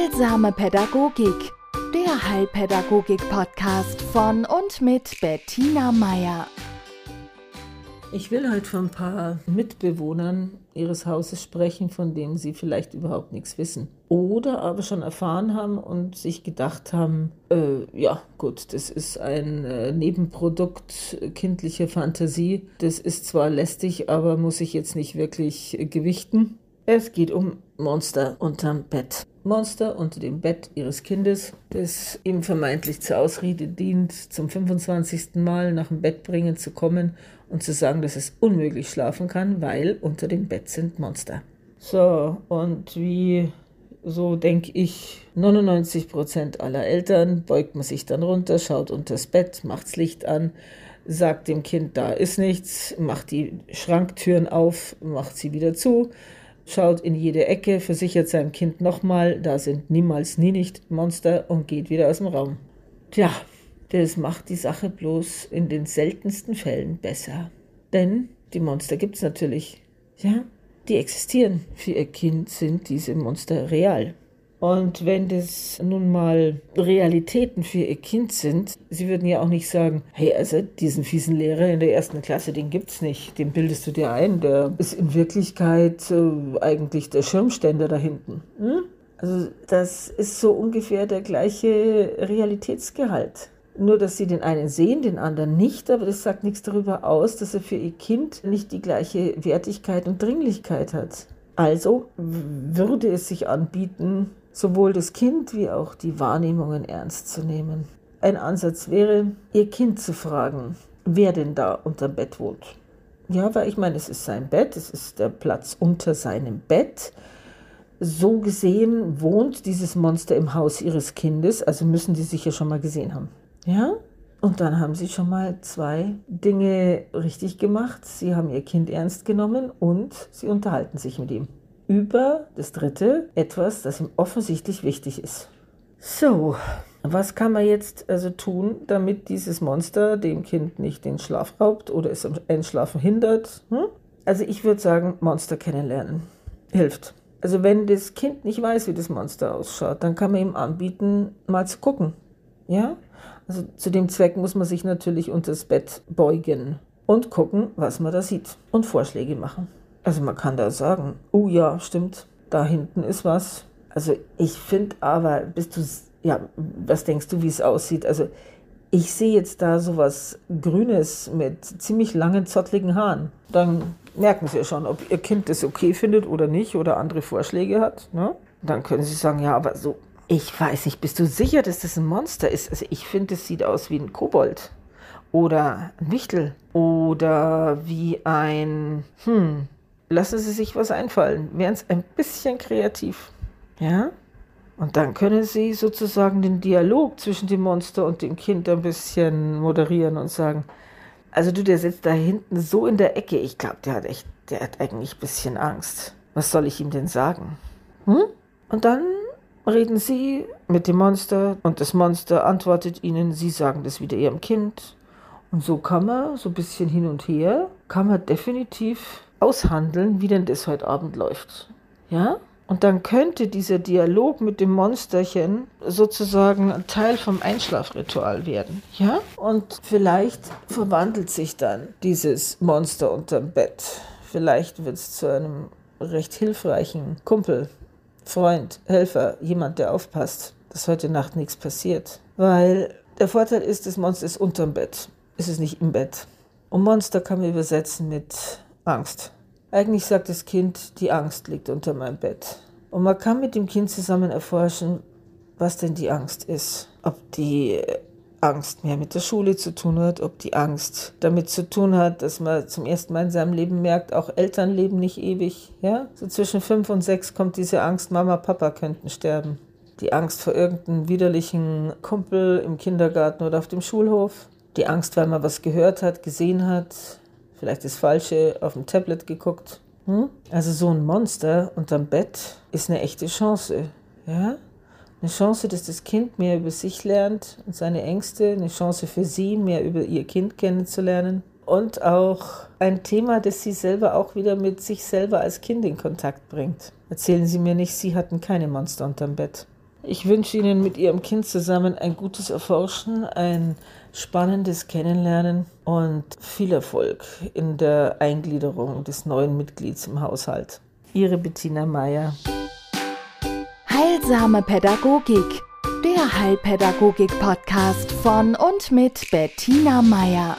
Heilsame Pädagogik, der Heilpädagogik-Podcast von und mit Bettina Meier. Ich will heute von ein paar Mitbewohnern ihres Hauses sprechen, von denen sie vielleicht überhaupt nichts wissen. Oder aber schon erfahren haben und sich gedacht haben, äh, ja gut, das ist ein äh, Nebenprodukt kindlicher Fantasie. Das ist zwar lästig, aber muss ich jetzt nicht wirklich äh, gewichten. Es geht um Monster unterm Bett. Monster unter dem Bett ihres Kindes, das ihm vermeintlich zur Ausrede dient, zum 25. Mal nach dem Bett bringen zu kommen und zu sagen, dass es unmöglich schlafen kann, weil unter dem Bett sind Monster. So, und wie so denke ich, 99 Prozent aller Eltern beugt man sich dann runter, schaut unter das Bett, macht's Licht an, sagt dem Kind, da ist nichts, macht die Schranktüren auf, macht sie wieder zu, schaut in jede Ecke, versichert seinem Kind nochmal, da sind niemals nie nicht Monster und geht wieder aus dem Raum. Tja, das macht die Sache bloß in den seltensten Fällen besser. Denn die Monster gibt es natürlich. Ja, die existieren. Für ihr Kind sind diese Monster real. Und wenn das nun mal Realitäten für ihr Kind sind, sie würden ja auch nicht sagen, hey, also diesen fiesen Lehrer in der ersten Klasse, den gibt's nicht, den bildest du dir ein, der ist in Wirklichkeit äh, eigentlich der Schirmständer da hinten. Hm? Also das ist so ungefähr der gleiche Realitätsgehalt. Nur, dass sie den einen sehen, den anderen nicht, aber das sagt nichts darüber aus, dass er für ihr Kind nicht die gleiche Wertigkeit und Dringlichkeit hat. Also würde es sich anbieten, sowohl das Kind wie auch die Wahrnehmungen ernst zu nehmen. Ein Ansatz wäre, ihr Kind zu fragen, wer denn da unterm Bett wohnt. Ja, weil ich meine, es ist sein Bett, es ist der Platz unter seinem Bett. So gesehen wohnt dieses Monster im Haus ihres Kindes, also müssen die sich ja schon mal gesehen haben. Ja? Und dann haben sie schon mal zwei Dinge richtig gemacht. Sie haben ihr Kind ernst genommen und sie unterhalten sich mit ihm. Über das dritte, etwas, das ihm offensichtlich wichtig ist. So, was kann man jetzt also tun, damit dieses Monster dem Kind nicht den Schlaf raubt oder es am Einschlafen hindert? Hm? Also ich würde sagen, Monster kennenlernen. Hilft. Also wenn das Kind nicht weiß, wie das Monster ausschaut, dann kann man ihm anbieten, mal zu gucken. Ja? Also zu dem Zweck muss man sich natürlich unter das Bett beugen und gucken, was man da sieht und Vorschläge machen. Also man kann da sagen, oh ja, stimmt, da hinten ist was. Also ich finde aber, bist du, ja, was denkst du, wie es aussieht? Also ich sehe jetzt da sowas Grünes mit ziemlich langen, zottligen Haaren. Dann merken Sie ja schon, ob Ihr Kind das okay findet oder nicht oder andere Vorschläge hat. Ne? Dann können Sie sagen, ja, aber so ich weiß nicht, bist du sicher, dass das ein Monster ist? Also ich finde, es sieht aus wie ein Kobold oder ein Wichtel oder wie ein, hm, lassen Sie sich was einfallen. Wären es ein bisschen kreativ. Ja? Und dann können Sie sozusagen den Dialog zwischen dem Monster und dem Kind ein bisschen moderieren und sagen, also du, der sitzt da hinten so in der Ecke. Ich glaube, der hat echt, der hat eigentlich ein bisschen Angst. Was soll ich ihm denn sagen? Hm? Und dann reden Sie mit dem Monster und das Monster antwortet Ihnen, Sie sagen das wieder Ihrem Kind. Und so kann man, so ein bisschen hin und her, kann man definitiv aushandeln, wie denn das heute Abend läuft. Ja? Und dann könnte dieser Dialog mit dem Monsterchen sozusagen ein Teil vom Einschlafritual werden. Ja? Und vielleicht verwandelt sich dann dieses Monster unterm Bett. Vielleicht wird es zu einem recht hilfreichen Kumpel Freund, Helfer, jemand, der aufpasst, dass heute Nacht nichts passiert. Weil der Vorteil ist, das Monster ist unterm Bett. Es ist nicht im Bett. Und Monster kann man übersetzen mit Angst. Eigentlich sagt das Kind, die Angst liegt unter meinem Bett. Und man kann mit dem Kind zusammen erforschen, was denn die Angst ist. Ob die Angst mehr mit der Schule zu tun hat, ob die Angst damit zu tun hat, dass man zum ersten Mal in seinem Leben merkt, auch Eltern leben nicht ewig. Ja? So zwischen fünf und sechs kommt diese Angst, Mama, Papa könnten sterben. Die Angst vor irgendeinem widerlichen Kumpel im Kindergarten oder auf dem Schulhof. Die Angst, weil man was gehört hat, gesehen hat, vielleicht das Falsche auf dem Tablet geguckt. Hm? Also so ein Monster unterm Bett ist eine echte Chance. Ja? Eine Chance, dass das Kind mehr über sich lernt und seine Ängste, eine Chance für sie, mehr über ihr Kind kennenzulernen. Und auch ein Thema, das sie selber auch wieder mit sich selber als Kind in Kontakt bringt. Erzählen Sie mir nicht, Sie hatten keine Monster unterm Bett. Ich wünsche Ihnen mit Ihrem Kind zusammen ein gutes Erforschen, ein spannendes Kennenlernen und viel Erfolg in der Eingliederung des neuen Mitglieds im Haushalt. Ihre Bettina Meier. Heilsame Pädagogik, der Heilpädagogik-Podcast von und mit Bettina Meier.